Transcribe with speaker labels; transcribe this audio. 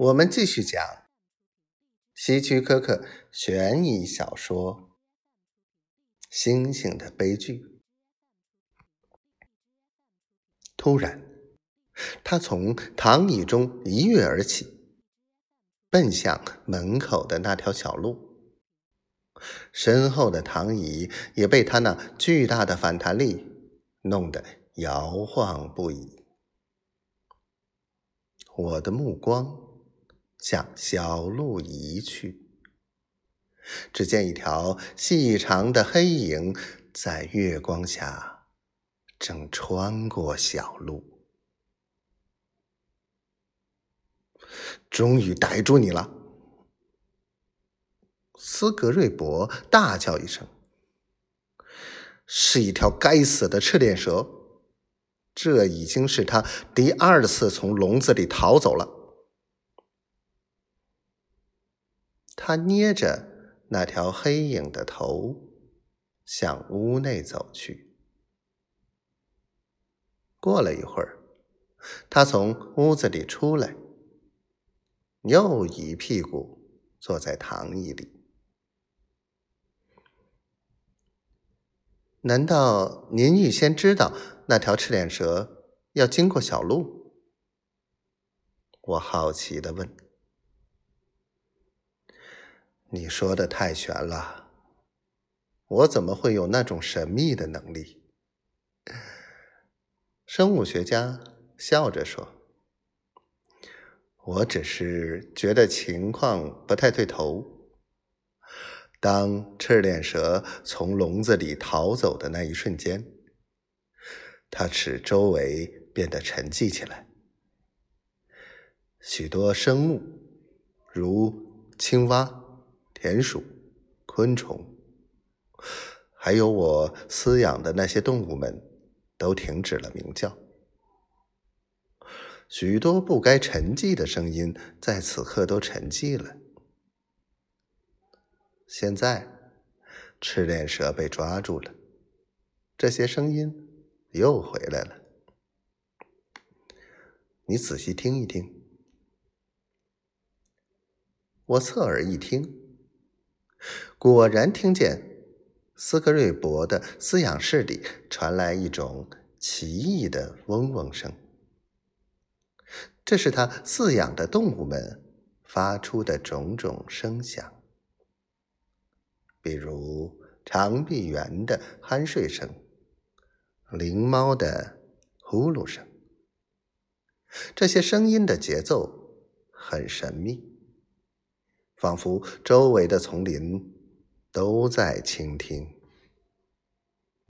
Speaker 1: 我们继续讲希区柯克悬疑小说《星星的悲剧》。突然，他从躺椅中一跃而起，奔向门口的那条小路。身后的躺椅也被他那巨大的反弹力弄得摇晃不已。我的目光。向小路移去，只见一条细长的黑影在月光下正穿过小路。终于逮住你了！斯格瑞博大叫一声：“是一条该死的赤链蛇！这已经是他第二次从笼子里逃走了。”他捏着那条黑影的头，向屋内走去。过了一会儿，他从屋子里出来，又一屁股坐在躺椅里。难道您预先知道那条赤脸蛇要经过小路？我好奇的问。你说的太玄了，我怎么会有那种神秘的能力？生物学家笑着说：“我只是觉得情况不太对头。当赤链蛇从笼子里逃走的那一瞬间，它使周围变得沉寂起来，许多生物，如青蛙。”田鼠、昆虫，还有我饲养的那些动物们，都停止了鸣叫。许多不该沉寂的声音，在此刻都沉寂了。现在，赤链蛇被抓住了，这些声音又回来了。你仔细听一听。我侧耳一听。果然听见斯格瑞博的饲养室里传来一种奇异的嗡嗡声，这是他饲养的动物们发出的种种声响，比如长臂猿的酣睡声、灵猫的呼噜声。这些声音的节奏很神秘。仿佛周围的丛林都在倾听。